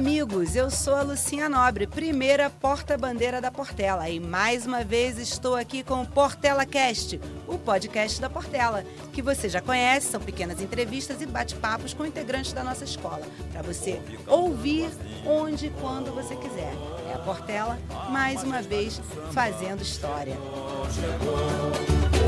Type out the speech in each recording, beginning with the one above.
amigos, eu sou a Lucinha Nobre, primeira porta-bandeira da Portela. E mais uma vez estou aqui com o Portela Cast, o podcast da Portela, que você já conhece, são pequenas entrevistas e bate-papos com integrantes da nossa escola, para você ouvir onde e quando você quiser. É a Portela, mais uma vez, fazendo história.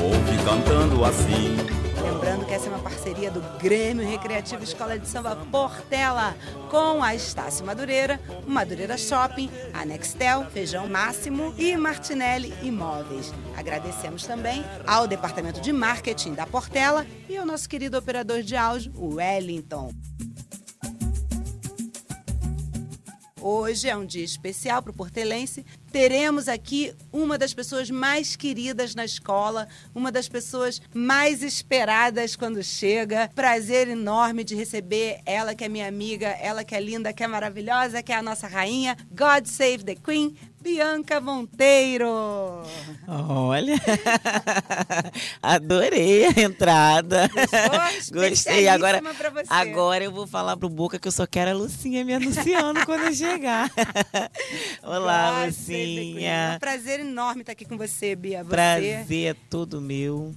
Ouve cantando assim. Lembrando que essa é uma parceria do Grêmio Recreativo Escola de Samba Portela com a Estácio Madureira, Madureira Shopping, a Nextel, Feijão Máximo e Martinelli Imóveis. Agradecemos também ao Departamento de Marketing da Portela e ao nosso querido operador de áudio, o Wellington. Hoje é um dia especial para o Portelense. Teremos aqui uma das pessoas mais queridas na escola, uma das pessoas mais esperadas quando chega. Prazer enorme de receber ela que é minha amiga, ela que é linda, que é maravilhosa, que é a nossa rainha. God Save the Queen, Bianca Monteiro. Olha, adorei a entrada. Gostou? Gostei. Agora, agora eu vou falar pro Boca que eu só quero a Lucinha me anunciando quando eu chegar. Olá, the Queen. É um Lucinha. prazer enorme estar aqui com você, Bia. Você, Prazer é todo meu.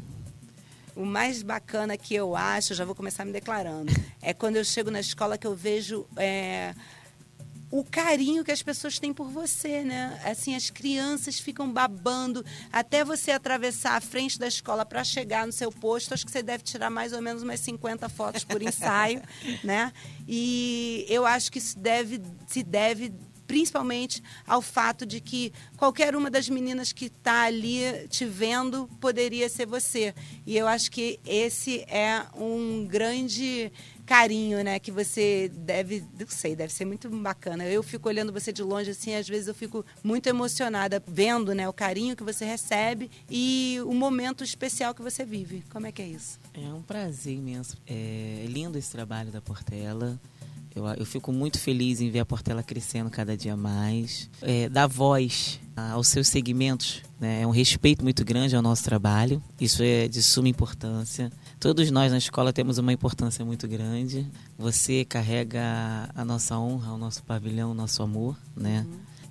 o mais bacana que eu acho, eu já vou começar me declarando, é quando eu chego na escola que eu vejo é, o carinho que as pessoas têm por você, né? Assim, as crianças ficam babando até você atravessar a frente da escola para chegar no seu posto. Acho que você deve tirar mais ou menos umas 50 fotos por ensaio, né? E eu acho que isso deve se deve principalmente ao fato de que qualquer uma das meninas que está ali te vendo poderia ser você. E eu acho que esse é um grande carinho, né, que você deve, não sei, deve ser muito bacana. Eu fico olhando você de longe assim, às vezes eu fico muito emocionada vendo, né, o carinho que você recebe e o momento especial que você vive. Como é que é isso? É um prazer imenso. É lindo esse trabalho da Portela. Eu, eu fico muito feliz em ver a Portela crescendo cada dia mais. É, dar voz aos seus segmentos né? é um respeito muito grande ao nosso trabalho. Isso é de suma importância. Todos nós na escola temos uma importância muito grande. Você carrega a nossa honra, o nosso pavilhão, o nosso amor, né?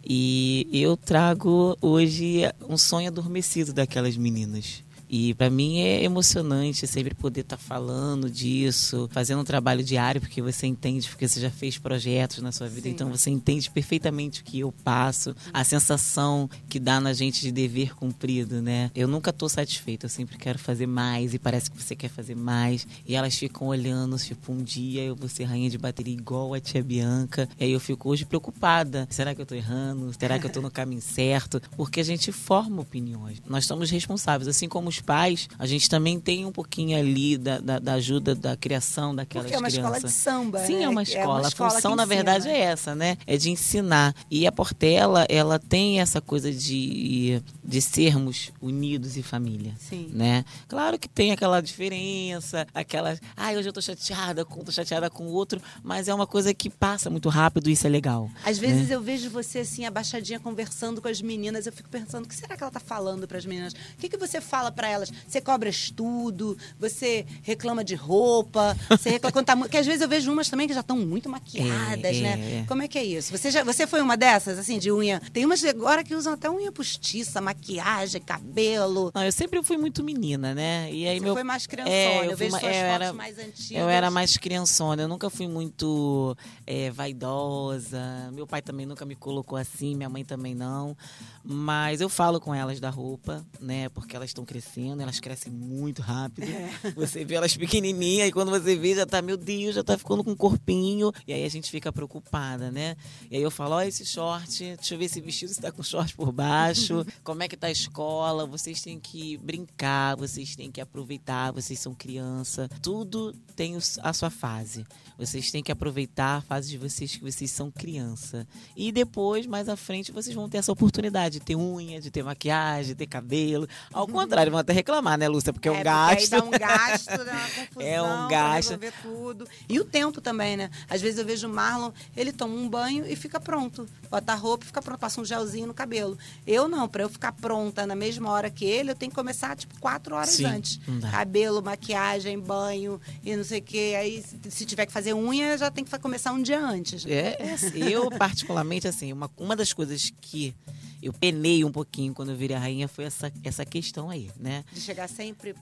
E eu trago hoje um sonho adormecido daquelas meninas. E para mim é emocionante sempre poder estar falando disso, fazendo um trabalho diário, porque você entende, porque você já fez projetos na sua vida, Sim. então você entende perfeitamente o que eu passo, a sensação que dá na gente de dever cumprido, né? Eu nunca tô satisfeita, eu sempre quero fazer mais e parece que você quer fazer mais. E elas ficam olhando, tipo, um dia eu vou ser rainha de bateria igual a tia Bianca. E aí eu fico hoje preocupada. Será que eu tô errando? Será que eu tô no caminho certo? Porque a gente forma opiniões. Nós somos responsáveis, assim como os pais, a gente também tem um pouquinho ali da, da, da ajuda da criação daquelas Porque é uma crianças. escola de samba. Sim, né? é uma É escola. uma escola a função, na verdade, é essa, né? É de ensinar. E a Portela, ela tem essa coisa de, de sermos unidos e família. Sim. Né? Claro que tem aquela diferença, aquela. Ai, hoje eu tô chateada com, tô chateada com o outro, mas é uma coisa que passa muito rápido e isso é legal. Às vezes né? eu vejo você assim, abaixadinha, conversando com as meninas. Eu fico pensando, o que será que ela tá falando para as meninas? O que, que você fala para elas? Você cobra estudo? Você reclama de roupa? Você reclama quando tá Que às vezes eu vejo umas também que já estão muito maquiadas, É, né? é. Como é que é isso? Você, já, você foi uma dessas, assim, de unha? Tem umas agora que usam até unha postiça, maquiagem, cabelo. Não, eu sempre fui muito menina, né? E aí Você meu foi mais criançona. É, eu, eu vejo ma- suas eu fotos era- mais antigas. Eu era mais criançona, eu nunca fui muito é, vaidosa. Meu pai também nunca me colocou assim, minha mãe também não. Mas eu falo com elas da roupa, né? Porque elas estão crescendo, elas crescem muito rápido. Você vê elas pequenininhas e quando você vê já tá, meu Deus, já tá ficando com um corpinho. E aí a gente fica preocupada, né? E aí eu falo, ó, esse short, deixa eu ver esse vestido se tá com short por baixo. Como é que tá a escola? Vocês têm que brincar, vocês têm que aproveitar, vocês são criança. Tudo tem a sua fase. Vocês têm que aproveitar a fase de vocês que vocês são criança. E depois, mais à frente, vocês vão ter essa oportunidade de ter unha, de ter maquiagem, de ter cabelo. Ao contrário, vão até reclamar, né, Lúcia? Porque é um É, gasto. Aí dá um gasto, dá uma confusão. É um pra gasto. resolver tudo. E o tempo também, né? Às vezes eu vejo o Marlon, ele toma um banho e fica pronto. Bota a roupa e fica pronto, passa um gelzinho no cabelo. Eu não, pra eu ficar pronta na mesma hora que ele, eu tenho que começar, tipo, quatro horas Sim, antes. Cabelo, maquiagem, banho e não sei o quê. Aí, se, tiver que fazer unha, já tem que começar um dia antes. É, é eu particularmente, assim, uma, uma das coisas que eu penei um pouquinho quando eu virei a rainha foi essa, essa questão aí, né? De chegar sempre.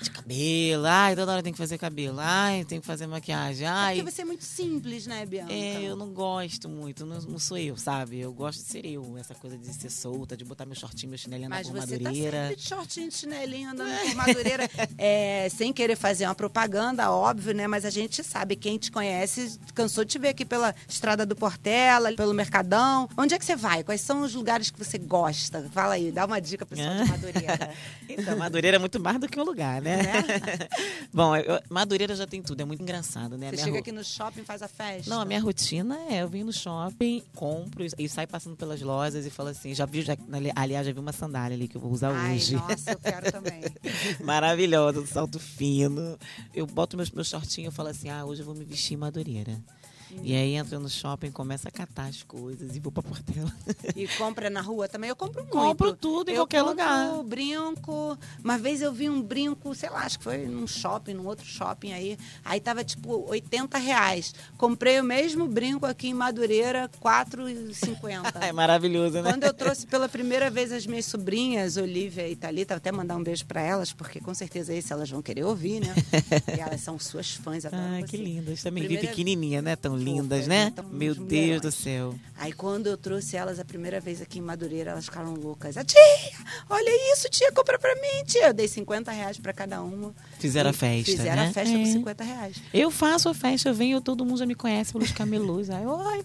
De cabelo, ai, toda hora tem que fazer cabelo, ai, tem que fazer maquiagem, É ai. porque você é muito simples, né, Bianca? É, eu não gosto muito, não, não sou eu, sabe? Eu gosto de ser eu, essa coisa de ser solta, de botar meu shortinho, meu chinelinho na Mas você tá madureira. sempre de shortinho, de chinelinho, andando por madureira. É, sem querer fazer uma propaganda, óbvio, né? Mas a gente sabe, quem te conhece, cansou de te ver aqui pela Estrada do Portela, pelo Mercadão. Onde é que você vai? Quais são os lugares que você gosta? Fala aí, dá uma dica pessoal de Madureira. Então, Madureira é muito mais do que um lugar, né? Bom, eu- Madureira já tem tudo, é muito engraçado, né? Você chega ro- aqui no shopping e faz a festa. Não, a minha rotina é eu venho no shopping, compro e- saio passando pelas lojas e falo assim, já vi, já, aliás, já vi uma sandália ali que eu vou usar Ai, hoje. nossa, eu quero também. Maravilhosa, um salto fino. Eu boto meus, meu shortinho e falo assim, ah, hoje eu vou me vestir em E aí entra no shopping, começa a catar as coisas e vou pra Portela. E compra na rua também? Eu compro muito. Compro tudo em eu qualquer lugar. brinco. Uma vez eu vi um brinco, sei lá, acho que foi num shopping, num outro shopping aí. Aí tava tipo 80 reais. Comprei o mesmo brinco aqui em Madureira, 4,50. É maravilhoso, né? Quando eu trouxe pela primeira vez as minhas sobrinhas, Olivia e Thalita, até mandar um beijo para elas, porque com certeza esse elas vão querer ouvir, né? e elas são suas fãs, você. que lindas. Também vi Primeira- pequenininha, né? Tão lindas, Fofas, né? né? Tão Meu Deus do céu. Aí quando eu trouxe elas a primeira vez aqui em Madureira, elas ficaram loucas. A tia, olha isso, tia, compra pra mim, tia. Eu dei 50 reais pra cada uma. Fizeram a festa, Fizeram né? a festa É. por 50 reais. Eu faço a festa, eu venho, todo mundo já me conhece pelos camelôs. Aí, oi,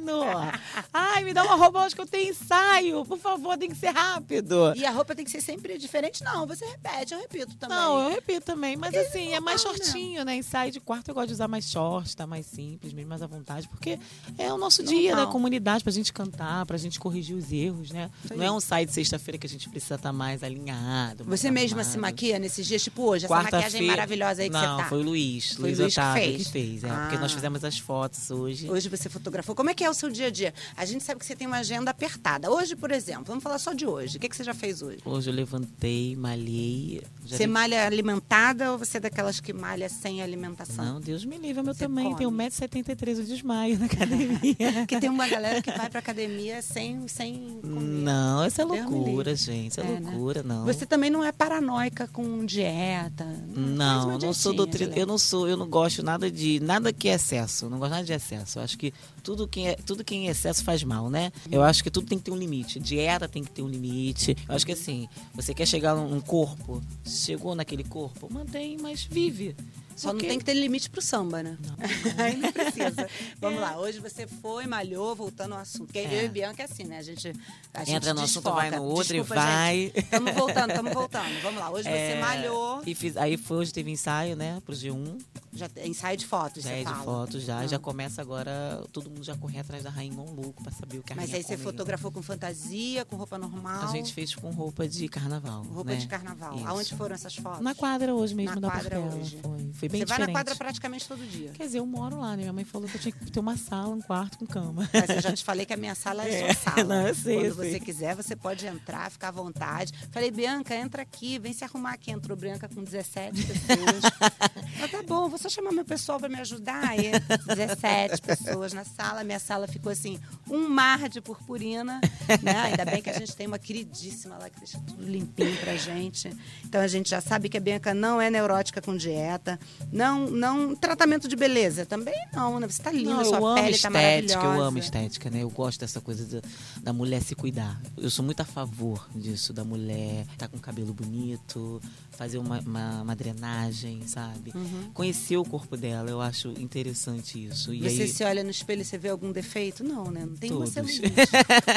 fulano! Ai, me dá uma roupa, acho que eu tenho ensaio. Por favor, tem que ser rápido. E a roupa tem que ser sempre diferente? Não, você repete, eu repito também. Não, eu repito também, mas Porque assim, é é mais né? shortinho, né? Ensaio de quarto eu gosto de usar mais short, tá mais simples, mesmo mais à vontade, porque é o nosso dia Normal. da comunidade pra gente cantar, pra gente corrigir os erros, né? Não é um ensaio de sexta-feira que a gente precisa estar mais alinhado. mais Você mesma se maquia nesses dias, tipo hoje, essa maquiagem maravilhosa aí que Não, você tá. foi o Luiz. Foi Luiz Luiz que Otávio fez? que fez. É, porque Ah. nós fizemos as fotos hoje. Hoje você fotografou. Como é que é o seu dia a dia? A gente sabe que você tem uma agenda apertada. Hoje, por exemplo, vamos falar só de hoje. O que, que você já fez hoje? Hoje eu levantei, malhei. você dei- malha alimentada ou você é daquelas que malha sem alimentação? Não, Deus me livre, é meu tamanho. Tem come. 1,73m, eu desmaio na academia. Porque tem uma galera que vai pra academia sem, sem comer. Não, essa é loucura, gente. Isso é, É, né? loucura, não. Você também não é paranoica com dieta? Não, eu não sou doutrina. Eu não sou, eu não gosto nada de nada que é excesso. Não gosto nada de excesso. Eu acho que tudo que é, tudo que é em excesso faz mal, né? Eu acho que tudo tem que ter um limite. Dieta tem que ter um limite. Eu acho que assim, você quer chegar num corpo, chegou naquele corpo, mantém, mas vive. Só não Porque- tem que ter limite pro samba, né? Aí não precisa. Vamos lá, hoje você foi, malhou, voltando ao assunto. Porque É. eu e Bianca é assim, né? A gente, a gente Entra no assunto, vai no outro e Desculpa, vai. Estamos voltando, estamos voltando. Vamos lá, hoje você É, malhou, E fiz, aí foi, hoje teve ensaio, né, pro G1. já, ensaio de fotos, Já você é de fala. foto, já. Ah. Já começa agora, todo mundo já corre atrás da rainha um louco pra saber o que a Mas aí você comeu. fotografou com fantasia, com roupa normal? A gente fez com roupa de carnaval. Roupa né? de carnaval. Isso. Aonde foram essas fotos? Na quadra hoje mesmo, Na da quadra Portela. hoje. Foi, foi bem Você vai diferente. na quadra praticamente todo dia. Quer dizer, eu moro lá, né? Minha mãe falou que eu tinha que ter uma sala, um quarto com cama. Mas eu já te falei que a minha sala é, É, sua sala. não, eu sei, Quando eu você sei. quiser, você pode entrar, ficar à vontade. Falei, Bianca, entra aqui, vem se arrumar aqui. Entrou Bianca com 17 pessoas. Mas tá bom, vou só chamar meu pessoal para me ajudar. Aí, 17 pessoas na sala. Minha sala ficou assim, um mar de purpurina. Né? Ainda bem que a gente tem uma queridíssima lá que deixa tudo limpinho pra gente. Então a gente já sabe que a Bianca não é neurótica com dieta. Não, não tratamento de beleza também não, né? Você tá linda, Não, sua eu amo pele tá estética, maravilhosa. eu amo estética, né? Eu gosto dessa coisa da, da mulher se cuidar. Eu sou muito a favor disso, da mulher estar com cabelo bonito, fazer uma, uma, uma drenagem, sabe? Uhum. conhecer o corpo dela. Eu acho interessante isso. E você aí, se olha no espelho e você vê algum defeito? Não, né? Não tem uma Todos. celulite.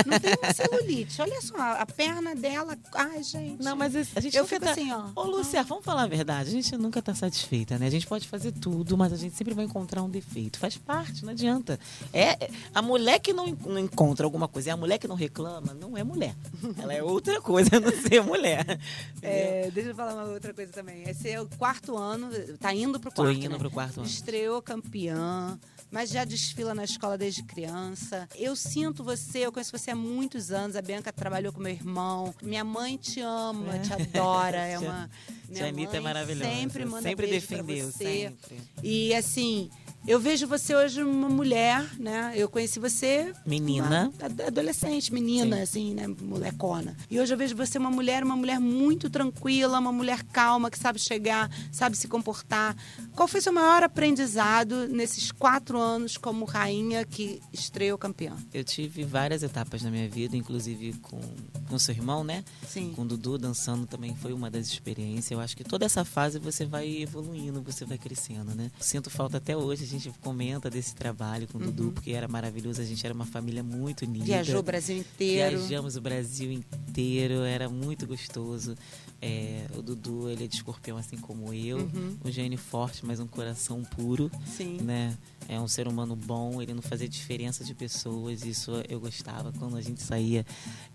Não tem uma celulite. Olha só, a perna dela. Ai, gente. Não, mas a gente Eu fico tá... assim, ó. Ô, Lúcia, vamos falar a verdade. A gente nunca tá satisfeita, né? A gente pode fazer tudo, mas a gente sempre vai encontrar um defeito. Faz parte, não adianta. É, é- a mulher que não, não encontra alguma coisa, é a mulher que não reclama, não é mulher. Ela é outra coisa, a não ser mulher. É, deixa eu falar uma outra coisa também. Esse é o quarto ano, tá indo pro Tô quarto. indo né? pro quarto ano. Estreou campeã, mas já desfila na escola desde criança. Eu sinto você, eu conheço você há muitos anos. A Bianca trabalhou com meu irmão. Minha mãe te ama, É. te adora. É uma. Minha Anitta é mãe maravilhosa. Sempre manda sempre beijo sempre. E assim, eu vejo você hoje uma mulher, né? Eu conheci você. Menina. adolescente, menina, Sim. assim, né? Molecona. E hoje eu vejo você uma mulher, uma mulher muito tranquila, uma mulher calma, que sabe chegar, sabe se comportar. Qual foi seu maior aprendizado nesses quatro anos como rainha que estreou campeã? Eu tive várias etapas na minha vida, inclusive com, com seu irmão, né? Sim. Com o Dudu dançando também foi uma das experiências. Eu acho que toda essa fase você vai evoluindo, você vai crescendo, né? Sinto falta até hoje, a gente comenta desse trabalho com o Dudu, porque era maravilhoso, a gente era uma família muito unida. Uhum. Viajou o Brasil inteiro. Viajamos o Brasil inteiro, era muito gostoso. É, o Dudu, ele é de escorpião assim como eu, Uhum. um gênio forte, mas um coração puro, Sim. né? É um ser humano bom, ele não fazia diferença de pessoas, isso eu gostava quando a gente saía.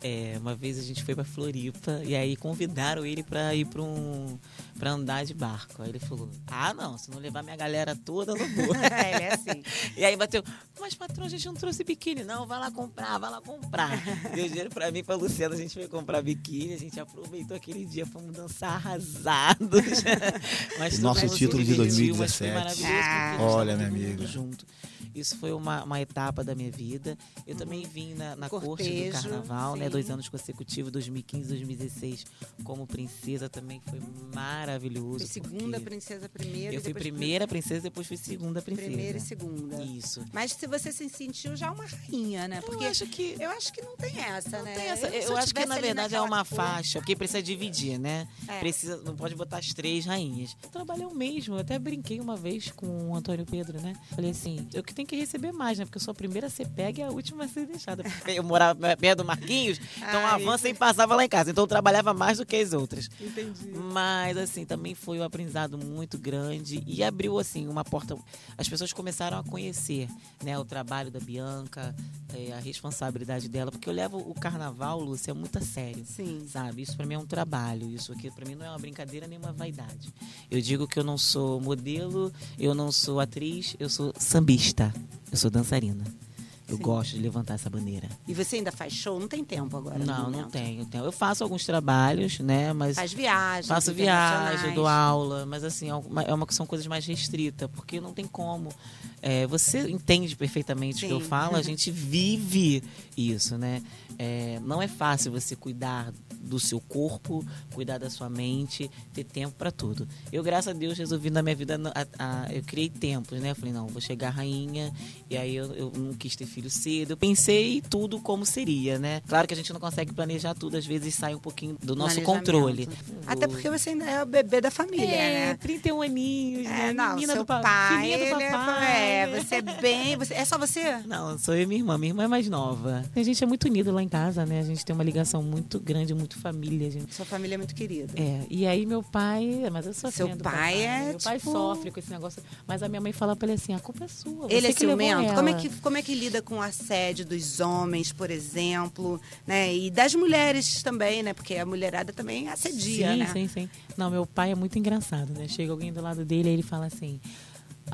É, uma vez a gente foi pra Floripa e aí convidaram ele pra ir pra um para andar de barco. Aí ele falou: "Ah, não, se não levar minha galera toda, eu não vou". Ele é assim. E aí bateu, mas patrão, a gente não trouxe biquíni. Não, vai lá comprar, vai lá comprar. Deu dinheiro pra mim e pra Luciana, a gente foi comprar biquíni, a gente aproveitou aquele dia, fomos dançar arrasados. Mas Nosso título de se divertiu, mas 2017. foi maravilhoso, porque Ah. Olha, minha amiga. junto. Isso foi uma, uma etapa da minha vida. Eu também vim na, na corte do carnaval, né? sim. Dois anos consecutivos, 2015 2016, como princesa também foi maravilhoso. Foi segunda princesa primeira. Eu fui primeira princesa, depois fui segunda princesa. Primeira e segunda. Isso. Mas se você se sentiu já uma rainha, né? Porque eu acho que eu acho que não tem essa, Não né? tem essa- se eu acho que na verdade é uma cor- faixa, porque precisa dividir, né? É. Precisa, não pode botar as três rainhas. Eu trabalhei o mesmo, eu até brinquei uma vez com o Antônio Pedro, né? Falei assim, eu que tenho que receber mais, né? Porque eu sou a primeira a ser pega e a última a ser deixada. Eu morava perto do Marquinhos, então a van sempre passava lá em casa, então eu trabalhava mais do que as outras. Entendi. Mas, assim, também foi um aprendizado muito grande e abriu, assim, uma porta. As pessoas começaram a conhecer, né, o trabalho da Bianca, eh, a responsabilidade dela, porque eu levo o carnaval, Lúcia, muito a sério. Sim. Sabe? Isso pra mim é um trabalho. Isso aqui pra mim não é uma brincadeira nem uma vaidade. Eu digo que eu não sou modelo, eu não sou atriz, eu sou sambista. Eu sou dançarina. Eu Sim. gosto de levantar essa bandeira. E você ainda faz show? Não tem tempo agora? Não, não tenho, tenho. Eu faço alguns trabalhos, né? Mas Faz viagens. Faço viagem, dou aula, mas assim, é uma, é uma- são coisas mais restritas, porque não tem como. É, você entende perfeitamente o que eu Sim. falo, a gente vive isso, né? É, não é fácil você cuidar do seu corpo, cuidar da sua mente, ter tempo para tudo. Eu, graças a Deus, resolvi na minha vida, a- a- eu criei tempos, né? Eu falei, não, vou chegar rainha, e aí eu, eu não quis ter filho cedo. Eu pensei tudo como seria, né? Claro que a gente não consegue planejar tudo, às vezes sai um pouquinho do nosso controle. Até porque você ainda é o bebê da família, É, né? 31 aninhos, né? É, não, Menina seu do pa- pai, do ele é- papai. é, você é bem... Você, é só você? Não, sou eu e minha irmã. Minha irmã é mais nova. A gente é muito unido lá em casa, né? A gente tem uma ligação muito grande, muito família. gente. Sua família é muito querida. É, e aí meu pai, mas eu sou Seu pai papai. é, Meu pai tipo- sofre com esse negócio, mas a minha mãe fala pra ele assim: "A culpa é sua". Ele é ciumento? Como é, ela." que, como é que lida com o assédio dos homens, por exemplo, né? E das mulheres também, né? Porque a mulherada também assedia, sim, né? Sim, sim. Não, meu pai é muito engraçado, né? Chega alguém do lado dele aí ele fala assim.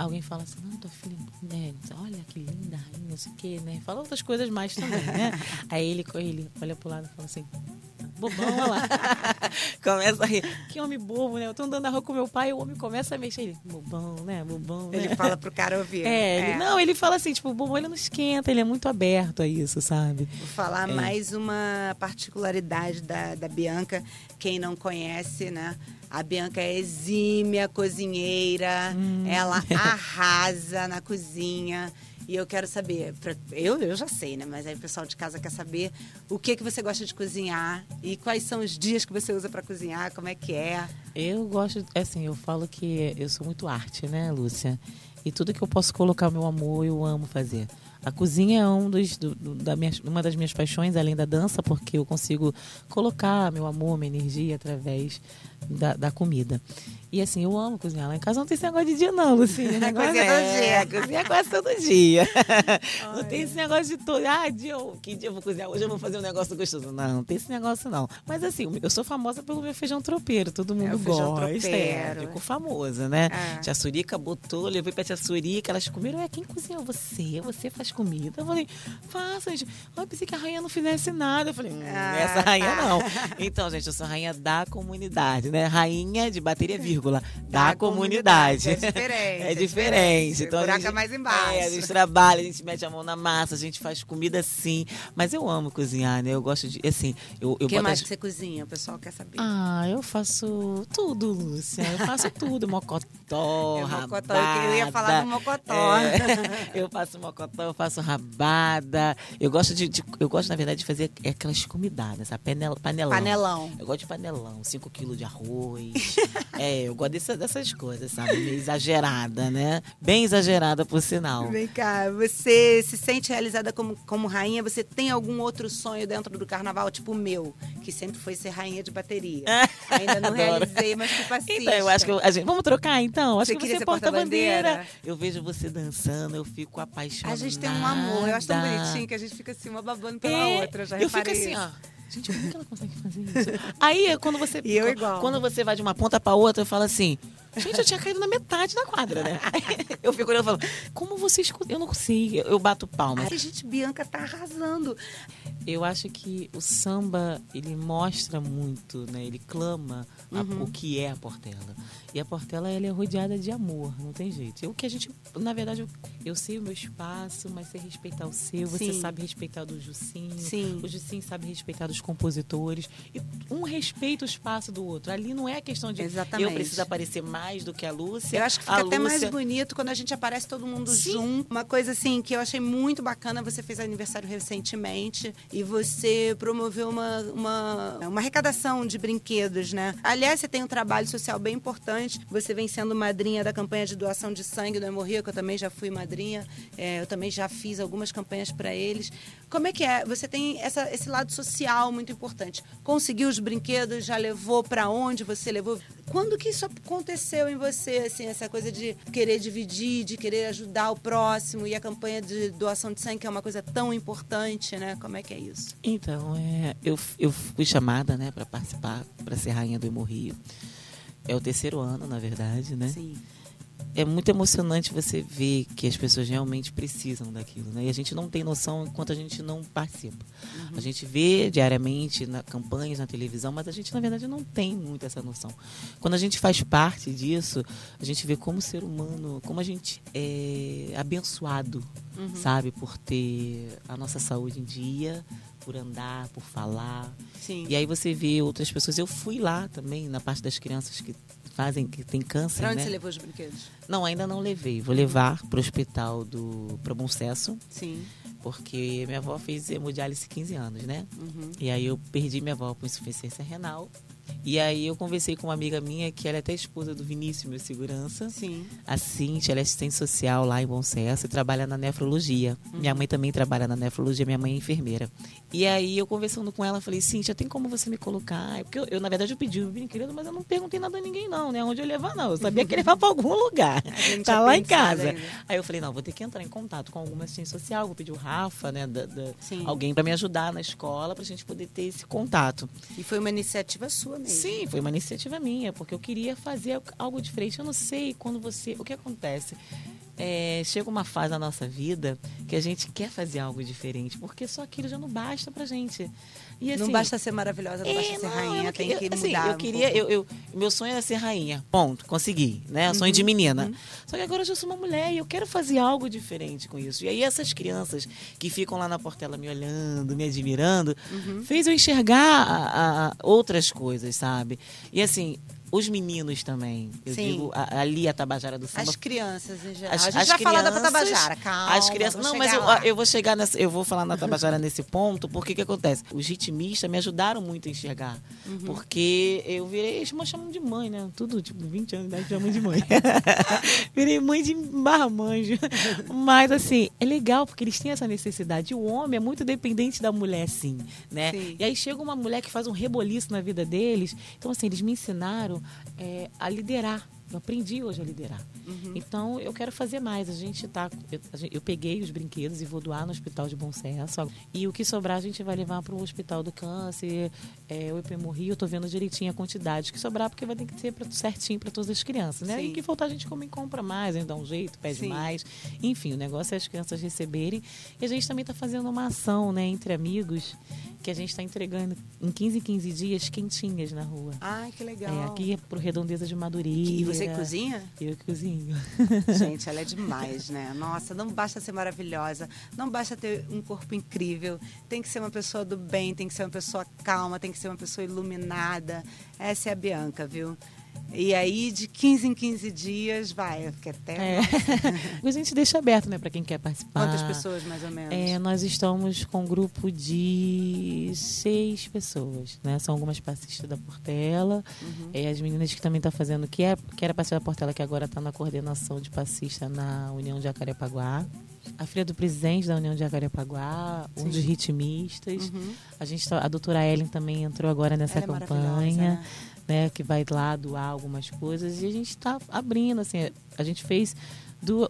Alguém fala assim, não, tua filha, né? Olha que linda, rainha, não sei o quê, né? Fala outras coisas mais também, né? aí ele, ele olha pro lado e fala assim, bobão, olha lá. começa a rir. Que homem bobo, né? Eu tô andando na rua com meu pai e o homem começa a mexer. Ele, bobão, né? Bobão, né? Ele fala pro cara ouvir. É, ele, não, ele fala assim, tipo, o bobão ele não esquenta, ele é muito aberto a isso, sabe? Vou falar É. mais uma particularidade da, da Bianca. Quem não conhece, né? A Bianca é exímia cozinheira, Hum. ela arrasa na cozinha. E eu quero saber, pra- eu, eu já sei, né? Mas aí o pessoal de casa quer saber o que que você gosta de cozinhar e quais são os dias que você usa para cozinhar, como é que é. Eu gosto, assim, eu falo que eu sou muito arte, né, Lúcia? E tudo que eu posso colocar meu amor, eu amo fazer. A cozinha é um dos, do- do- da minha, uma das minhas paixões, além da dança, porque eu consigo colocar meu amor, minha energia através da, da comida. E assim, eu amo cozinhar. Lá em casa não tem esse negócio de dia, não, Lucinha. Negócio Cozinha todo é, dia. cozinha quase todo dia. Não tem esse negócio de todo. Ah, dia, que dia eu vou cozinhar? Hoje eu vou fazer um negócio gostoso. Não, não tem esse negócio, não. Mas assim, eu sou famosa pelo meu feijão tropeiro. Todo mundo É, o feijão gosta. É, tropeiro. ficou famosa, né? É. Tia Surica botou, levei pra tia Surica, elas comeram. É, quem cozinhou? Você? Você faz comida? Eu falei, faça, gente. Ah, eu pensei que a rainha não fizesse nada. Eu falei, hum, Ah, essa rainha tá. não. Então, gente, eu sou rainha da comunidade, né? Rainha de bateria, vírgula, da, comunidade. É diferente. É diferente. O Então, a buraco gente, é mais embaixo. É, a gente trabalha, a gente mete a mão na massa, a gente faz comida sim. Mas eu amo cozinhar, né? Eu gosto de. Assim, O que mais as- que você cozinha? O pessoal quer saber. ah, eu faço tudo, Lúcia. Eu faço tudo. Mocotó, É rabada. mocotó, eu ia falar do mocotó. É, eu faço mocotó, eu faço rabada. Eu gosto de, de- eu gosto, na verdade, de fazer aquelas comidadas, sabe? Panel, panelão. Panelão. Eu gosto de panelão, 5 quilos de arroz. é, eu gosto dessa- dessas coisas, sabe? Meio exagerada, né? Bem exagerada, por sinal. Vem cá, você se sente realizada como, como rainha? Você tem algum outro sonho dentro do carnaval, tipo o meu, que sempre foi ser rainha de bateria? Ainda não realizei, mas tipo assim. Então, eu acho que eu- a gente, vamos trocar então. Acho Você que você porta-bandeira. porta-bandeira? Eu vejo você dançando, eu fico apaixonada. A gente tem um amor, eu acho tão bonitinho que a gente fica assim, uma babando pela É, outra, já Eu fico reparei assim, isso. ó. Gente, como que ela consegue fazer isso? Aí, quando você. E eu igual. Quando você vai de uma ponta pra outra, eu falo assim. Gente, eu tinha caído na metade da quadra, né? Aí eu fico olhando e falo, como vocês. co- Eu não consigo, eu bato palmas. Ai, gente, Bianca tá arrasando. Eu acho que o samba, ele mostra muito, né? Ele clama a- Uhum. o que é a Portela. E a Portela, ela é rodeada de amor, não tem jeito. Eu que a gente, na verdade, eu, eu sei o meu espaço, mas sei respeitar o seu. Você Sim. sabe respeitar o do Jucinho. Sim. O Jucinho sabe respeitar dos compositores. E um respeita o espaço do outro. Ali não é questão de Exatamente. eu preciso aparecer mais do que a Lúcia. Eu acho que a fica até mais Lúcia- bonito quando a gente aparece todo mundo Sim. junto. Uma coisa assim que eu achei muito bacana, você fez aniversário recentemente e você promoveu uma, uma, uma arrecadação de brinquedos, né? Aliás, você tem um trabalho social bem importante. Você vem sendo madrinha da campanha de doação de sangue do Hemorria, que eu também já fui madrinha. É, eu também já fiz algumas campanhas para eles. Como é que é? Você tem essa, esse lado social muito importante. Conseguiu os brinquedos, já levou para onde você levou? Quando que isso aconteceu em você, assim, essa coisa de querer dividir, de querer ajudar o próximo e a campanha de doação de sangue, que é uma coisa tão importante, né? Como é que é isso? Então, é, eu, eu fui chamada, né, para participar, para ser rainha do Hemorrio. É o terceiro ano, na verdade, né? Sim. É muito emocionante você ver que as pessoas realmente precisam daquilo, né? E a gente não tem noção enquanto a gente não participa. A gente vê diariamente na campanhas na televisão, mas a gente na verdade não tem muito essa noção. Quando a gente faz parte disso, a gente vê como ser humano, como a gente é abençoado, sabe, por ter a nossa saúde em dia, por andar, por falar. Sim. E aí você vê outras pessoas. Eu fui lá também na parte das crianças que fazem, que tem câncer, Pra onde né? você levou os brinquedos? Não, ainda não levei. Vou levar pro hospital do para Bom Sucesso, Sim. porque minha avó fez hemodiálise 15 anos, né? Uhum. E aí eu perdi minha avó com insuficiência renal. E aí eu conversei com uma amiga minha, que ela é até esposa do Vinícius, meu segurança. Sim. A Cintia, ela é assistente social lá em Bom Sucesso e trabalha na nefrologia. Minha mãe também trabalha na nefrologia, minha mãe é enfermeira. E aí eu conversando com ela, falei, Cintia, tem como você me colocar? Porque eu, eu, na verdade, eu pedi o brinquedo, mas eu não perguntei nada a ninguém, não, né? Onde eu levar, não. Eu sabia que ele levar pra algum lugar. tá lá em casa. ainda. Aí eu falei, não, vou ter que entrar em contato com alguma assistente social, vou pedir o Rafa, né? da- da- alguém para me ajudar na escola, pra gente poder ter esse contato. E foi uma iniciativa sua mesmo. Sim, foi uma iniciativa minha, porque eu queria fazer algo diferente. Eu não sei quando você. O que acontece? É, chega uma fase na nossa vida que a gente quer fazer algo diferente, porque só aquilo já não basta pra gente. E, não assim, basta ser maravilhosa, não É, basta ser não, rainha, eu tem queria- que assim, mudar. Eu um queria, pouco. eu, eu- meu sonho era ser rainha. Ponto, consegui, né? Sonho Uhum, de menina. Só que agora eu já sou uma mulher e eu quero fazer algo diferente com isso. E aí essas crianças que ficam lá na portela me olhando, me admirando, Uhum. fez eu enxergar a- a- outras coisas, sabe? E assim, os meninos também. Eu Sim. digo, a- ali a Tabajara do Samba As crianças em geral. as, a gente as vai falar da crianças- Tabajara, calma. As crianças, não, mas eu, eu vou chegar nessa, eu vou falar na Tabajara nesse ponto, porque que acontece? Os ritmistas me ajudaram muito a enxergar, Uhum. porque eu virei, eles me chamam de mãe, né? Tudo tipo 20 anos de idade mãe de mãe. virei mãe de barramanjo. Mas assim, é legal porque eles têm essa necessidade. O homem é muito dependente da mulher, sim, né? Sim. E aí chega uma mulher que faz um reboliço na vida deles. Então assim, eles me ensinaram é, a liderar. Eu aprendi hoje a liderar. Uhum. Então, eu quero fazer mais. A gente tá. Eu, gente- eu peguei os brinquedos e vou doar no Hospital de Bom Sucesso. E o que sobrar, a gente vai levar para o Hospital do Câncer, é, o IPMO eu tô vendo direitinho a quantidade que sobrar, porque vai ter que ser pra, certinho para todas as crianças, né? Sim. E que faltar, a gente come e compra mais, a dá um jeito, pede Sim. mais. Enfim, o negócio é as crianças receberem. E a gente também está fazendo uma ação, né, entre amigos, que a gente está entregando em 15 em 15 dias quentinhas na rua. Ai, que legal. É, aqui é pro Redondeza de Madureira. E você cozinha? Eu que cozinho. Gente, ela é demais, né? Nossa, não basta ser maravilhosa, não basta ter um corpo incrível, tem que ser uma pessoa do bem, tem que ser uma pessoa calma, tem que ser uma pessoa iluminada. Essa é a Bianca, viu? E aí, de 15 em 15 dias, vai, porque até. É. a gente deixa aberto, né, para quem quer participar. Quantas pessoas, mais ou menos? É, nós estamos com um grupo de seis pessoas, né? São algumas passistas da Portela, Uhum. é, as meninas que também estão fazendo, que, é, que era passista da Portela, que agora está na coordenação de passista na União de Jacarepaguá. A filha do presidente da União de Jacarepaguá, um Sim. dos ritmistas. Uhum. A, gente tá- a doutora Ellen também entrou agora nessa Ela é campanha né? Né, que vai lá doar algumas coisas e a gente está abrindo, assim, a gente fez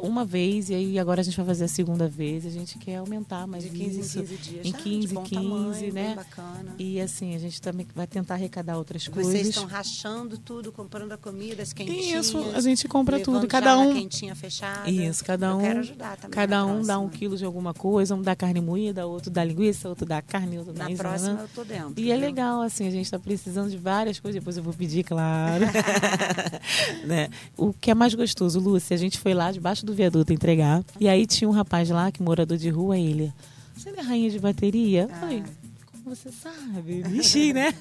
uma vez e aí agora a gente vai fazer a segunda vez a gente quer aumentar mais De 15 isso. em 15 dias. Em tá? 15, de bom 15, tamanho, né? Bacana. E assim, a gente também vai tentar arrecadar outras Vocês coisas. estão rachando tudo, comprando a comida, as quentinhas. Isso, a gente compra tudo, cada um. quentinha fechada. Isso, cada Eu um. quero ajudar também. Cada um dá um quilo de alguma coisa, um dá carne moída, outro dá linguiça, outro dá carne, outro dá Na isso, próxima né? eu tô dentro. E é viu? legal, assim, a gente está precisando de várias coisas, depois eu vou pedir, claro. né? O que é mais gostoso, Lúcia, a gente foi lá debaixo do viaduto entregar, e aí tinha um rapaz lá, que morador de rua, ele, você não é rainha de bateria? Eu Ah. falei, como você sabe? Mexi, né?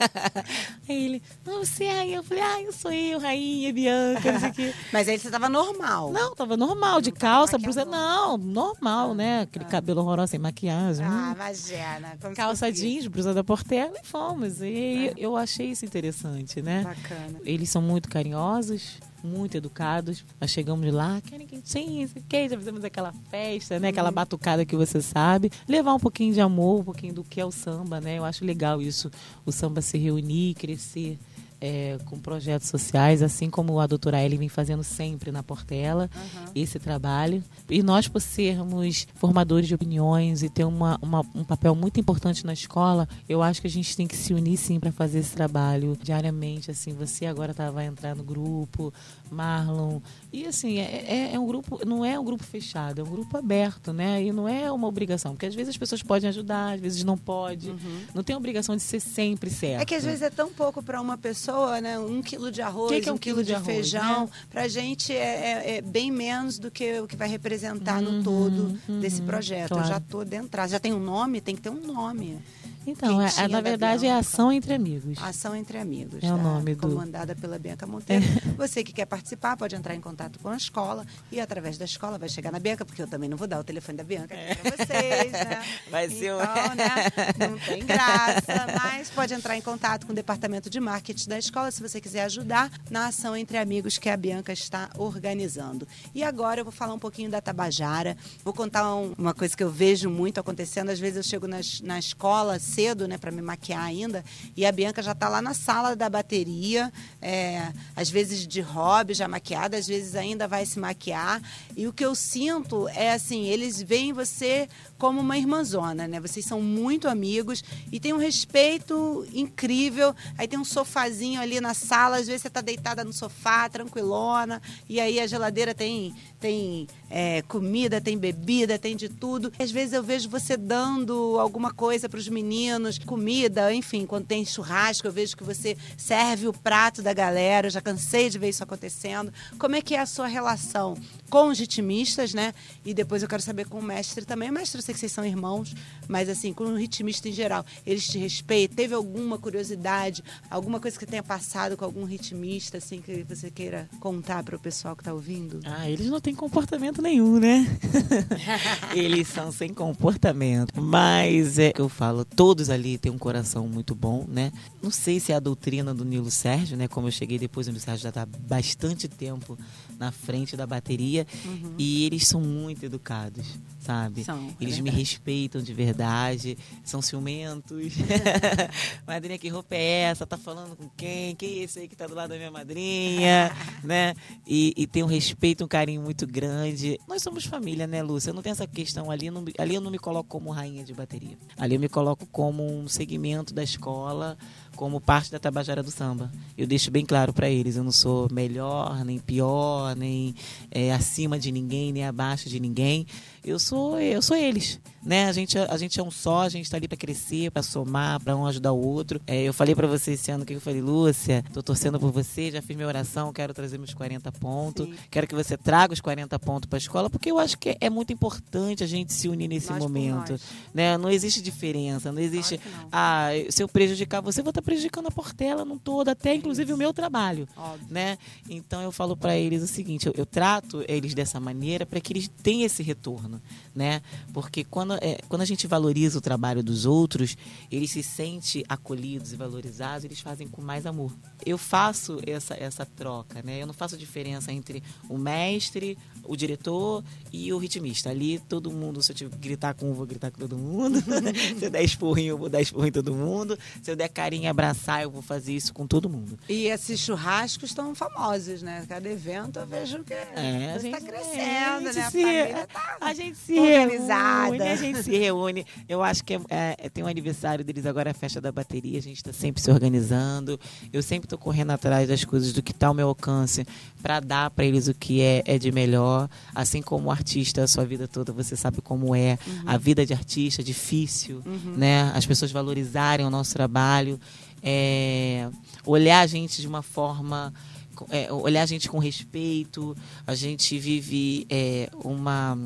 aí ele, não, você é rainha. Eu falei, ah, eu sou eu, rainha, Bianca, não sei o quê. Mas aí você tava normal. Não, tava normal, de Não calça, blusa, não, normal, né? Aquele cabelo horroroso, sem maquiagem. Ah, hum imagina. como calça jeans, blusa da Portela e fomos. E É. eu achei isso interessante, né? Bacana. Eles são muito carinhosos, muito educados. Nós chegamos lá, querem quentinha, isso aqui, já fizemos aquela festa, né? Uhum. Aquela batucada que você sabe. Levar um pouquinho de amor, um pouquinho do que é o samba, né? Eu acho legal isso, o samba se reunir, crescer. É, com projetos sociais, assim como a doutora Ellen vem fazendo sempre na Portela, Aham. esse trabalho. E nós, por sermos formadores de opiniões e ter uma, uma- um papel muito importante na escola, eu acho que a gente tem que se unir sim para fazer esse trabalho diariamente. Assim, você agora tá, vai entrar no grupo, Marlon. E assim, é, é- é um grupo, não é um grupo fechado, é um grupo aberto, né? E não é uma obrigação, porque às vezes as pessoas podem ajudar, às vezes não pode. Não tem obrigação de ser sempre certo. Uhum. É que às vezes é tão pouco para uma pessoa, né? Um quilo de arroz, Que que é um, um quilo quilo de, de arroz, feijão. né? Pra gente é, é- é bem menos do que o que vai representar no Uhum, todo desse uhum, projeto. Eu claro. já tô dentro. Já tem um nome? Tem que ter um nome. Então, é- na da verdade, é Bianca. ação entre amigos. Ação entre Amigos. É o tá? nome do- Comandada pela Bianca Monteiro. Você que quer participar pode entrar em contato com a escola e através da escola vai chegar na Bianca, porque eu também não vou dar o telefone da Bianca aqui pra vocês, né? Vai ser um- então, né? Não tem graça, mas pode entrar em contato com o departamento de marketing da escola se você quiser ajudar na ação entre amigos que a Bianca está organizando. E agora eu vou falar um pouquinho da Tabajara. Vou contar um- uma coisa que eu vejo muito acontecendo. Às vezes eu chego nas- na escola cedo, né, para me maquiar ainda, e a Bianca já está lá na sala da bateria, é, às vezes de hobby, já maquiada, às vezes ainda vai se maquiar. E o que eu sinto é assim, eles veem você como uma irmãzona, né? Vocês são muito amigos e tem um respeito incrível. Aí tem um sofazinho ali na sala, às vezes você está deitada no sofá, tranquilona, e aí a geladeira tem, tem é, comida, tem bebida, tem de tudo. Às vezes eu vejo você dando alguma coisa para os meninos, comida, enfim, quando tem churrasco, eu vejo que você serve o prato da galera, eu já cansei de ver isso acontecendo. Como é que é a sua relação com os ritmistas, né? E depois eu quero saber com o mestre também. Mestre, eu sei que vocês são irmãos, mas assim, com o ritmista em geral, eles te respeitam? Teve alguma curiosidade, alguma coisa que tenha passado com algum ritmista, assim, que você queira contar para o pessoal que está ouvindo? Ah, eles não têm comportamento nenhum, né? eles são sem comportamento. Mas é que eu falo, todos ali têm um coração muito bom, né? Não sei se é a doutrina do Nilo Sérgio, né? Como eu cheguei depois, o Nilo Sérgio já está bastante tempo na frente da bateria uhum. e eles são muito educados, sabe? São, é eles é me respeitam de verdade, são ciumentos. madrinha, que roupa é essa? Tá falando com quem? Quem é esse aí que tá do lado da minha madrinha? né? E, e tem um respeito, um carinho muito grande. Nós somos família, né, Lúcia? Eu não tenho essa questão ali, não, ali eu não me coloco como rainha de bateria. Ali eu me coloco como um segmento da escola, como parte da Tabajara do Samba. Eu deixo bem claro para eles, eu não sou melhor, nem pior, nem é, acima de ninguém, nem abaixo de ninguém. Eu sou, eu sou eles né? A gente, a gente é um só, a gente está ali para crescer, para somar, para um ajudar o outro. É, eu falei para você esse ano que eu falei, Lúcia, tô torcendo por você, já fiz minha oração, quero trazer meus 40 pontos, Sim. quero que você traga os 40 pontos para a escola, porque eu acho que é muito importante a gente se unir nesse nós momento, né? Não existe diferença, não existe, não. ah, se eu prejudicar você, vou estar tá prejudicando a Portela não toda, até inclusive o meu trabalho, Óbvio. né? Então eu falo para eles o seguinte, eu, eu trato eles dessa maneira para que eles tenham esse retorno, né? Porque quando é, quando a gente valoriza o trabalho dos outros, eles se sentem acolhidos e valorizados, eles fazem com mais amor. Eu faço essa, essa troca, né? Eu não faço diferença entre o mestre, o diretor e o ritmista. Ali todo mundo, se eu tiver gritar com um, vou gritar com todo mundo. se eu der esporrinho, eu vou dar esporrinho em todo mundo. Se eu der carinho abraçar, eu vou fazer isso com todo mundo. E esses churrascos estão famosos, né? Cada evento eu vejo que é, está crescendo, né? A família tá gente se organizada. Reúne, a gente se reúne. Eu acho que é, é, tem um aniversário deles agora, a festa da bateria. A gente está sempre se organizando. Eu sempre estou correndo atrás das coisas do que está ao meu alcance para dar para eles o que é, é de melhor. Assim como artista, a sua vida toda, você sabe como é uhum. a vida de artista, difícil, uhum. né? As pessoas valorizarem o nosso trabalho, é, olhar a gente de uma forma é, olhar a gente com respeito. A gente vive é, uma.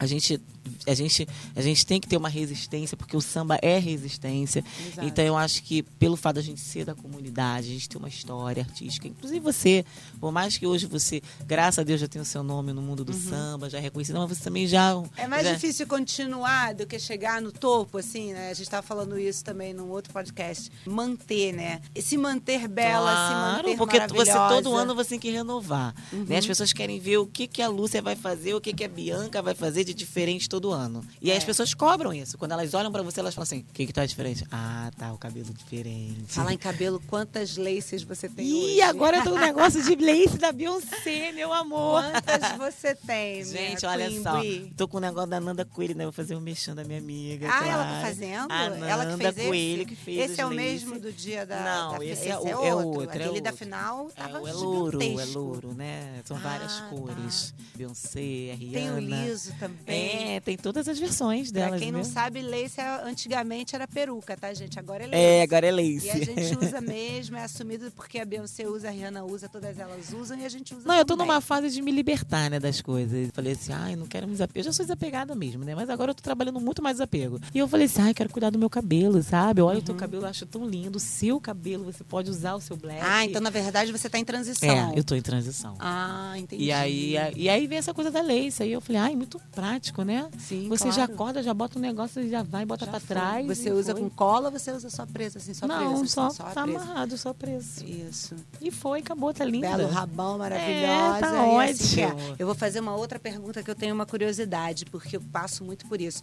A gente a gente, a gente tem que ter uma resistência, porque o samba é resistência. Exato. Então eu acho que pelo fato da gente ser da comunidade, a gente ter uma história artística, inclusive você, por mais que hoje você, graças a Deus, já tenha o seu nome no mundo do uhum. samba, já é reconhecido, mas você também já. É mais já... difícil continuar do que chegar no topo, assim, né? A gente estava falando isso também num outro podcast. Manter, né? Se manter bela, claro, se manter porque você todo ano você tem que renovar. Uhum. Né? As pessoas querem ver o que, que a Lúcia vai fazer, o que, que a Bianca vai fazer de diferente todo ano. E é. aí as pessoas cobram isso. Quando elas olham para você, elas falam assim: o que, que tá diferente? Ah, tá, o cabelo diferente. Falar em cabelo, quantas laces você tem Ih, agora eu tô um negócio de lace da Beyoncé, meu amor. Quantas você tem, Gente, olha Queen só. Bee. Tô com o negócio da Nanda Coelho, né? Vou fazer um mexão da minha amiga. Ah, claro. ela tá fazendo? A Nanda ela que fez Coelho esse? que fez Esse é o mesmo do dia da. Não, da, esse, esse, é, é, é outro. outro. Aquele é da final tava é, é louro, é louro, né? São ah, várias cores. Tá. Beyoncé, Rihanna. Tem o liso também. É, tem todas as versões delas. Pra quem não sabe, lace antigamente era peruca, tá, gente? Agora é lace. É, agora é lace. E a gente usa mesmo, é assumido porque a Beyoncé usa, a Rihanna usa, todas elas usam e a gente usa Não, também. eu tô numa fase de me libertar, né, das coisas. Falei assim, ai, não quero me desapegar. Eu já sou desapegada mesmo, né? Mas agora eu tô trabalhando muito mais desapego. E eu falei assim, ai, quero cuidar do meu cabelo, sabe? Olha uhum. o teu uhum. cabelo, eu acho tão lindo. O seu cabelo, você pode usar o seu black. Ah, então na verdade você tá em transição. É, eu tô em transição. Ah, entendi. E aí, e aí vem essa coisa da lace. Aí eu falei, ai, muito prático, né? Sim, Você claro. já acorda, já bota um negócio, já vai, bota para trás. Você usa foi. com cola ou você usa só preso, assim, só Não, preso? só, assim, só tá amarrado, só preso. Isso. E foi, acabou, tá linda. Belo rabão, maravilhosa. É, tá ótimo. Assim, eu vou fazer uma outra pergunta que eu tenho uma curiosidade, porque eu passo muito por isso.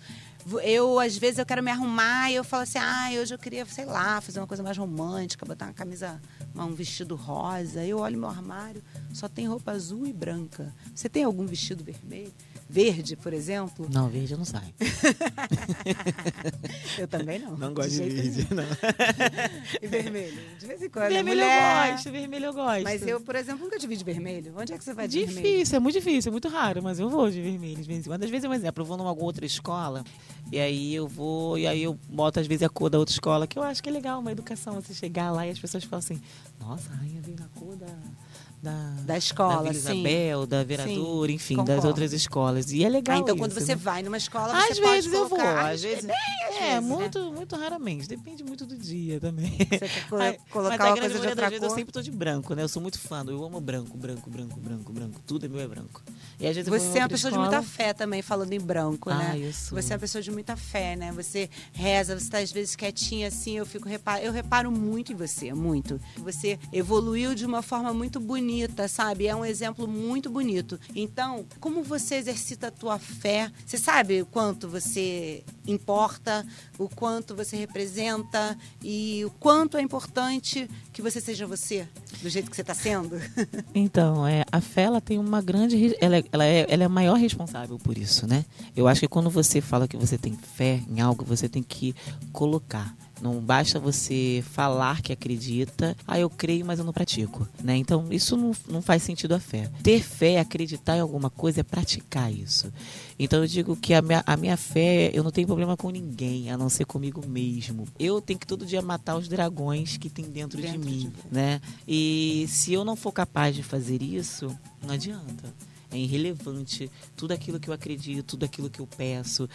Eu, às vezes, eu quero me arrumar e eu falo assim, ah, hoje eu queria, sei lá, fazer uma coisa mais romântica, botar uma camisa, um vestido rosa. Eu olho meu armário, só tem roupa azul e branca. Você tem algum vestido vermelho? Verde, por exemplo? Não, verde eu não saio. eu também não. Não gosto de, de verde, não. e vermelho? De vez em quando. Vermelho mulher... eu gosto, vermelho eu gosto. Mas eu, por exemplo, nunca te vi de vermelho. Onde é que você vai de difícil, vermelho? Difícil, é muito difícil, é muito raro, mas eu vou de vermelho. De vez em quando. Às vezes, um exemplo, eu vou numa outra escola e aí eu vou, e aí eu boto às vezes a cor da outra escola, que eu acho que é legal, uma educação, você chegar lá e as pessoas falam assim, nossa, a rainha veio na cor da da, da escola, da sim. Isabel, da Verador, enfim, concordo. das outras escolas. E é legal. Ah, então, isso, quando você né? vai numa escola, às você vezes pode eu vou, colocar... às vezes. Bem, às é, muito, né? muito raramente. Depende muito do dia também. Você quer colo Ai, colocar mas uma a coisa de outra cor? eu sempre tô de branco, né? Eu sou muito fã. Eu amo branco, branco, branco, branco, branco. Tudo é meu é branco. E às vezes Você é uma pessoa escola... de muita fé também, falando em branco, né? Ah, eu sou. Você é uma pessoa de muita fé, né? Você reza, você está às vezes quietinha assim, eu fico repar... eu reparo muito em você, muito. Você evoluiu de uma forma muito bonita, sabe? É um exemplo muito bonito. Então, como você exercita a tua fé? Você sabe o quanto você importa, o quanto você representa e o quanto é importante que você seja você, do jeito que você está sendo? Então, é, a fé ela tem uma grande. Ela, é- ela, é, ela é a maior responsável por isso, né? Eu acho que quando você fala que você tem fé em algo, você tem que colocar. Não basta você falar que acredita, ah, eu creio, mas eu não pratico. Né? Então, isso não, não faz sentido a fé. Ter fé, acreditar em alguma coisa é praticar isso. Então, eu digo que a minha, a minha fé, eu não tenho problema com ninguém, a não ser comigo mesmo. Eu tenho que todo dia matar os dragões que tem dentro, Dentro de de mim. você. né? E se eu não for capaz de fazer isso, não adianta. É irrelevante tudo aquilo que eu acredito, tudo aquilo que eu peço.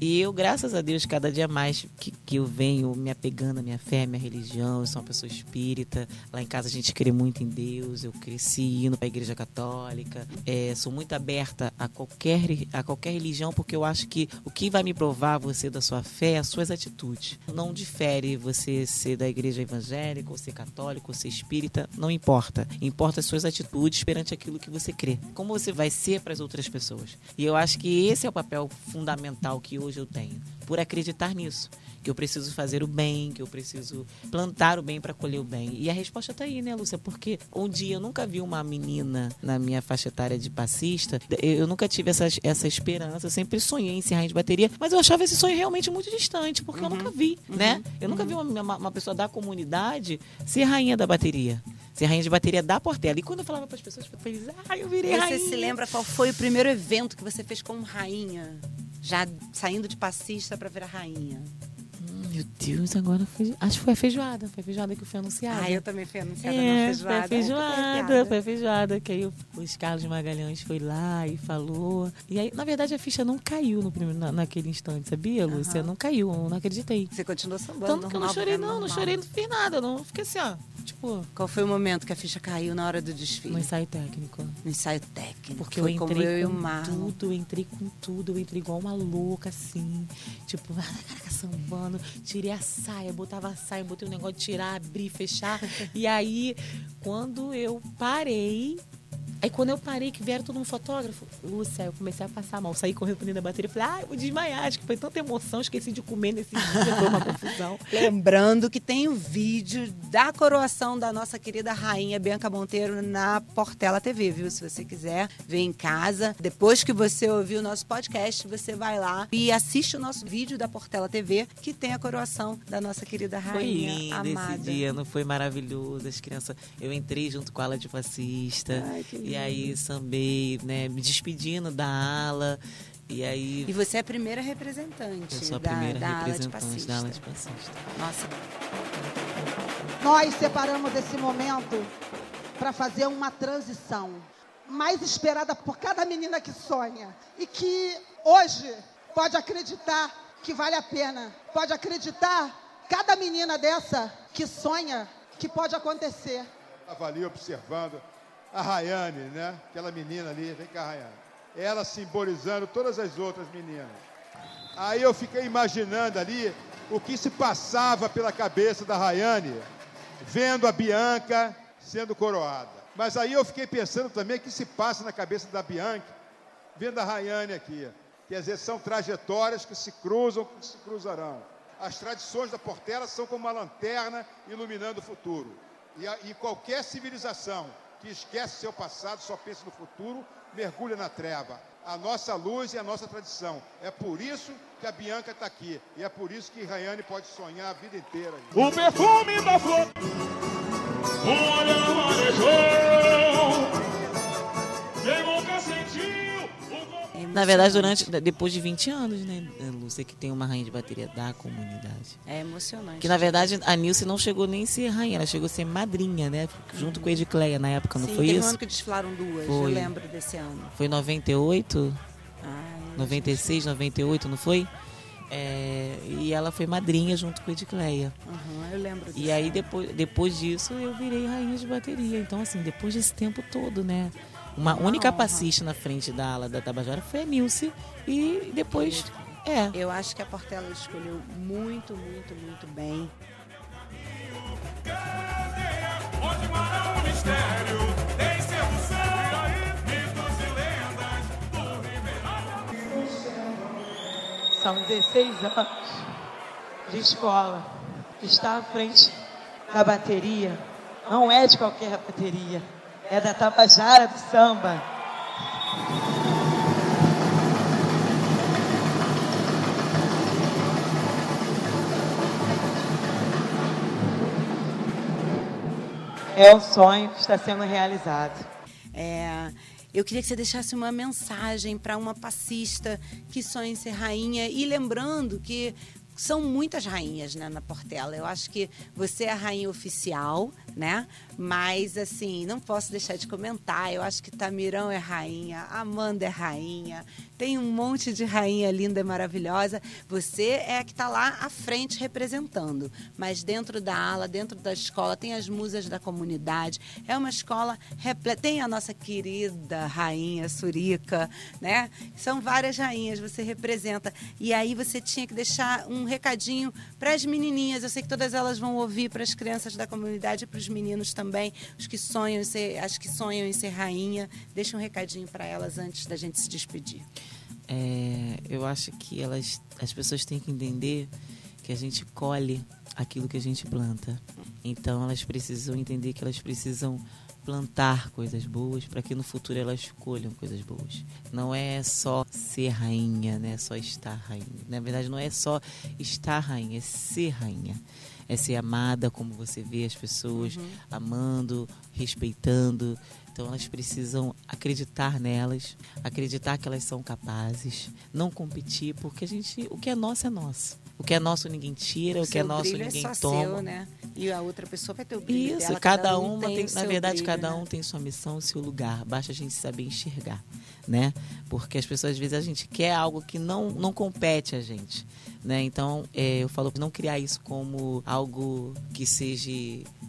E eu, graças a Deus, cada dia mais que, que eu venho me apegando à minha fé, à minha religião, eu sou uma pessoa espírita. Lá em casa a gente crê muito em Deus. Eu cresci indo para a igreja católica. É, sou muito aberta a qualquer, a qualquer religião, porque eu acho que o que vai me provar você da sua fé é as suas atitudes. Não difere você ser da igreja evangélica, ou ser católico, ou ser espírita, não importa. Importa as suas atitudes perante aquilo que você crê. Como você vai ser para as outras pessoas. E eu acho que esse é o papel fundamental que hoje eu tenho. Por acreditar nisso. Que eu preciso fazer o bem, que eu preciso plantar o bem para colher o bem. E a resposta tá aí, né, Lúcia? Porque um dia eu nunca vi uma menina na minha faixa etária de passista. Eu nunca tive essa, essa esperança. Eu sempre sonhei em ser rainha de bateria. Mas eu achava esse sonho realmente muito distante, porque eu nunca vi, né? Eu nunca vi uma, uma, uma pessoa da comunidade ser rainha da bateria. Ser rainha de bateria da Portela. E quando eu falava para as pessoas, eu falei, ah, eu virei Você rainha. se lembra qual foi o primeiro evento que você fez como rainha? Já saindo de passista para virar rainha. Hum, Meu Deus, agora foi. Acho que foi a feijoada. Foi a feijoada que foi anunciada. Ah, eu também fui anunciada na É, feijoada. foi a feijoada, foi a feijoada, que aí o, Carlos Magalhães foi lá e falou. E aí, na verdade, a ficha não caiu no primeiro, na- naquele instante, sabia, Lúcia? Não caiu, eu não acreditei. Você continuou sambando. Tanto que eu não chorei, né? não, não chorei, não fiz nada, não fiquei assim, ó. Tipo, Qual foi o momento que a ficha caiu na hora do desfile? no ensaio técnico. No ensaio técnico. Porque foi eu como entrei eu e o Marlon. tudo, eu entrei com tudo, eu entrei igual uma louca, assim. Tipo, caraca, sambando, tirei a saia, botava a saia, botei o negócio de tirar, abrir, fechar. e aí, quando eu parei. Aí quando eu parei, que vieram todo um fotógrafo, Lúcia, eu comecei a passar mal. Saí correndo pra dentro da bateria, falei, ah, eu vou desmaiar. Acho que foi tanta emoção, esqueci de comer nesse dia, foi uma confusão. Lembrando que tem o vídeo da coroação da nossa querida rainha Bianca Monteiro na Portela TV, viu? Se você quiser ver em casa. Depois que você ouvir o nosso podcast, você vai lá e assiste o nosso vídeo da Portela TV, que tem a coroação da nossa querida Foi rainha lindo amada. esse dia, não foi maravilhoso? As crianças, eu entrei junto com a ala de passista. Ai, que e aí sambei, né, me despedindo da ala. E aí E você é a primeira representante eu sou a da, primeira da ala de representante passista. da ala de passista. Nossa, Nós separamos esse momento para fazer uma transição mais esperada por cada menina que sonha e que hoje pode acreditar que vale a pena. Pode acreditar cada menina dessa que sonha que pode acontecer. Estava ali observando a Rayane, né? Aquela menina ali, vem cá, Rayane. Ela simbolizando todas as outras meninas. Aí eu fiquei imaginando ali o que se passava pela cabeça da Rayane, vendo a Bianca sendo coroada. Mas aí eu fiquei pensando também o que se passa na cabeça da Bianca, vendo a Rayane aqui. Quer dizer, são trajetórias que se cruzam, que se cruzarão. As tradições da Portela são como uma lanterna iluminando o futuro. E, a- e qualquer civilização que esquece seu passado, só pensa no futuro, mergulha na treva. A nossa luz e a nossa tradição. É por isso que a Bianca está aqui. E é por isso que Rayane pode sonhar a vida inteira. O perfume da flor, um olhar Na verdade, durante, depois de 20 anos, né, Lúcia, que tem uma rainha de bateria da comunidade. É emocionante. Que na verdade a Nilce não chegou nem a ser rainha, ela chegou a ser madrinha, né? Junto com a Edicleia na época, não Sim, foi teve um isso? ano que desfilaram duas, Foi. eu lembro desse ano. Foi em 98, Ai, 96, 98, não foi? É, e ela foi madrinha junto com a Edicleia. Aham, eu lembro desse E aí depois, depois disso eu virei rainha de bateria. Então, assim, depois desse tempo todo, né? Uma única passista na frente da ala da Tabajara foi a Nilce. E depois. É. Eu acho que a Portela escolheu muito, muito, muito bem. Onde mora o mistério, tem sedução, aí, mitos lendas do Ribeirão. São 16 anos de escola. Estar à frente da bateria não é de qualquer bateria, é da Tabajara do Samba. É um sonho que está sendo realizado. É, eu queria que você deixasse uma mensagem para uma passista que sonha em ser rainha e lembrando que são muitas rainhas né, na Portela. Eu acho que você é a rainha oficial, né? Mas assim, não posso deixar de comentar. Eu acho que Tamirão é rainha, Amanda é rainha, tem um monte de rainha linda e maravilhosa. Você é a que está lá à frente representando. Mas dentro da ala, dentro da escola, tem as musas da comunidade. É uma escola repleta. Tem a nossa querida rainha Surica, né? São várias rainhas, você representa. E aí você tinha que deixar um recadinho para as menininhas. Eu sei que todas elas vão ouvir para as crianças da comunidade para os meninos também, os que sonham ser, as que sonham em ser rainha. Deixa um recadinho para elas antes da gente se despedir. É, eu acho que elas, as pessoas têm que entender que a gente colhe aquilo que a gente planta. Então elas precisam entender que elas precisam plantar coisas boas para que no futuro elas colham coisas boas. Não é só ser rainha, né? É só estar rainha. Na verdade, não é só estar rainha, é ser rainha. É ser amada como você vê as pessoas amando, respeitando. Então elas precisam acreditar nelas, acreditar que elas são capazes, não competir, porque a gente, o que é nosso é nosso. O que é nosso ninguém tira, o que é nosso brilho ninguém é toma. seu, né? E a outra pessoa vai ter o brilho Isso, dela. cada, um uma tem, o na verdade, brilho, cada né? um tem sua missão, seu lugar. Basta a gente saber enxergar, né? Porque as pessoas às vezes a gente quer algo que não não compete a gente, né? Então, é, eu falo não criar isso como algo que seja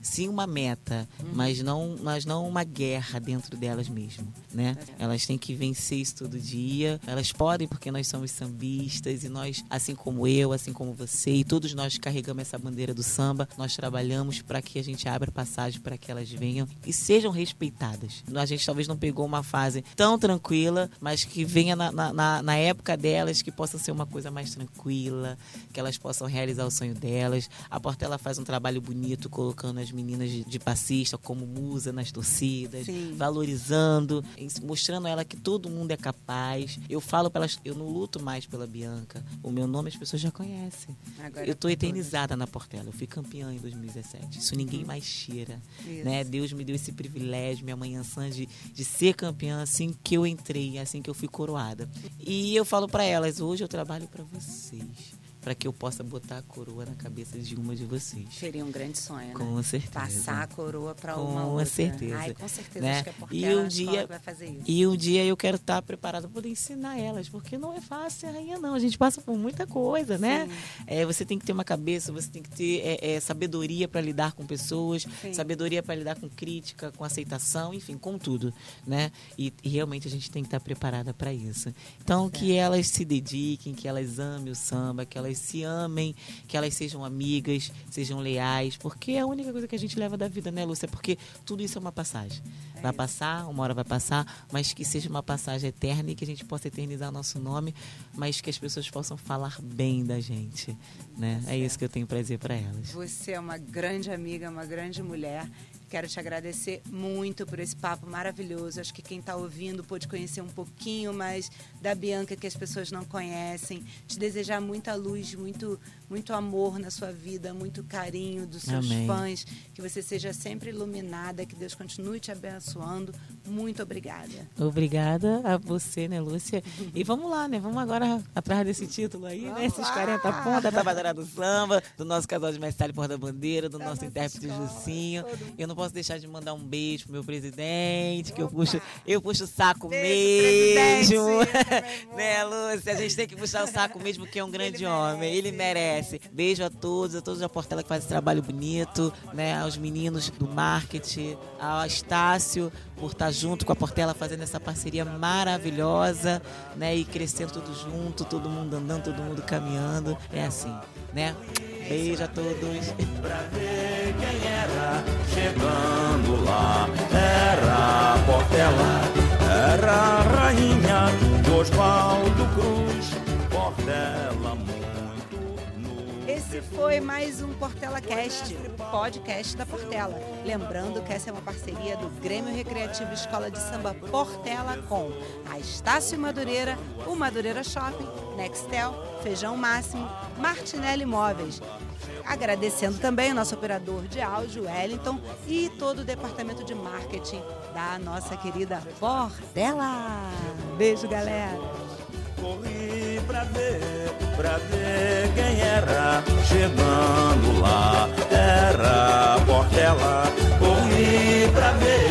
sim uma meta, Uhum. mas não mas não uma guerra dentro delas mesmo, né? Elas têm que vencer isso todo dia. Elas podem porque nós somos sambistas e nós, assim como eu, assim como você e todos nós carregamos essa bandeira do samba, nós trabalhamos para que a gente abra passagem para que elas venham e sejam respeitadas. A gente talvez não pegou uma fase tão tranquila, mas que venha na, na- na, época delas, que possa ser uma coisa mais tranquila, que elas possam realizar o sonho delas. A Portela faz um trabalho bonito colocando as meninas de, de passista como musa nas torcidas, Sim. valorizando, mostrando a ela que todo mundo é capaz. Eu falo para elas, eu não luto mais pela Bianca. O meu nome as pessoas já conhecem. Agora eu por eternizada na Portela. Eu fui campeã em 2017. Isso ninguém mais tira. Uhum. Isso. Né? Deus me deu esse privilégio, minha mãe Ansan, de, de ser campeã assim que eu entrei, assim que eu fui coroada. E eu falo para elas, hoje eu trabalho para vocês. Para que eu possa botar a coroa na cabeça de uma de vocês. Seria um grande sonho, né? Com certeza. Passar a coroa para Com uma outra. certeza. Ai, com certeza. Né? Acho que é porque E um dia- vai fazer isso. E um dia eu quero estar preparada para poder ensinar elas, porque não é fácil ser rainha, não. A gente passa por muita coisa, né? É, você tem que ter uma cabeça, você tem que ter é, é, sabedoria para lidar com pessoas, Sim. sabedoria para lidar com crítica, com aceitação, enfim, com tudo, né? E, e realmente a gente tem que estar preparada para isso. Então, que elas se dediquem, que elas amem o samba, que elas se amem, que elas sejam amigas, sejam leais, porque é a única coisa que a gente leva da vida, né, Lúcia? Porque tudo isso é uma passagem. Vai passar, uma hora vai passar, mas que seja uma passagem eterna e que a gente possa eternizar nosso nome, mas que as pessoas possam falar bem da gente, né? É isso que eu tenho para dizer para elas. Você é uma grande amiga, uma grande mulher. Quero te agradecer muito por esse papo maravilhoso. Acho que quem está ouvindo pôde conhecer um pouquinho mais da Bianca que as pessoas não conhecem. Te desejar muita luz, muito, muito amor na sua vida, muito carinho dos seus Amém. fãs. Que você seja sempre iluminada, que Deus continue te abençoando. Muito obrigada. Obrigada a você, né, Lúcia? E vamos lá, né? Vamos agora atrás desse título aí, né? Esses 40 pontos da Tabajara do Samba, do nosso casal de mestre Porta-Bandeira, do nosso intérprete Jucinho. Eu não posso deixar de mandar um beijo pro meu presidente, que eu puxo, eu puxo o saco Beijo, mesmo. né, Lúcia? A gente tem que puxar o saco mesmo, porque é um grande homem. Ele merece. Beijo a todos, a todos da Portela que faz esse trabalho bonito, né? Aos meninos do marketing, ao Estácio por estar junto com a Portela fazendo essa parceria maravilhosa, né? E crescendo tudo junto, todo mundo andando, todo mundo caminhando. É assim, né? Beijo a todos. Pra ver quem era chegando lá Era a Portela, era a rainha de Oswaldo Cruz Portela no Esse foi mais um Portela Cast, podcast da Portela. Lembrando que essa é uma parceria do Grêmio Recreativo Escola de Samba Portela com a Estácio Madureira, o Madureira Shopping, Nextel, Feijão Máximo, Martinelli Imóveis. Agradecendo também o nosso operador de áudio, Wellington, e todo o departamento de marketing da nossa querida Portela. Beijo, galera! Corri pra ver, pra ver quem era. Chegando lá Era Portela, corri pra ver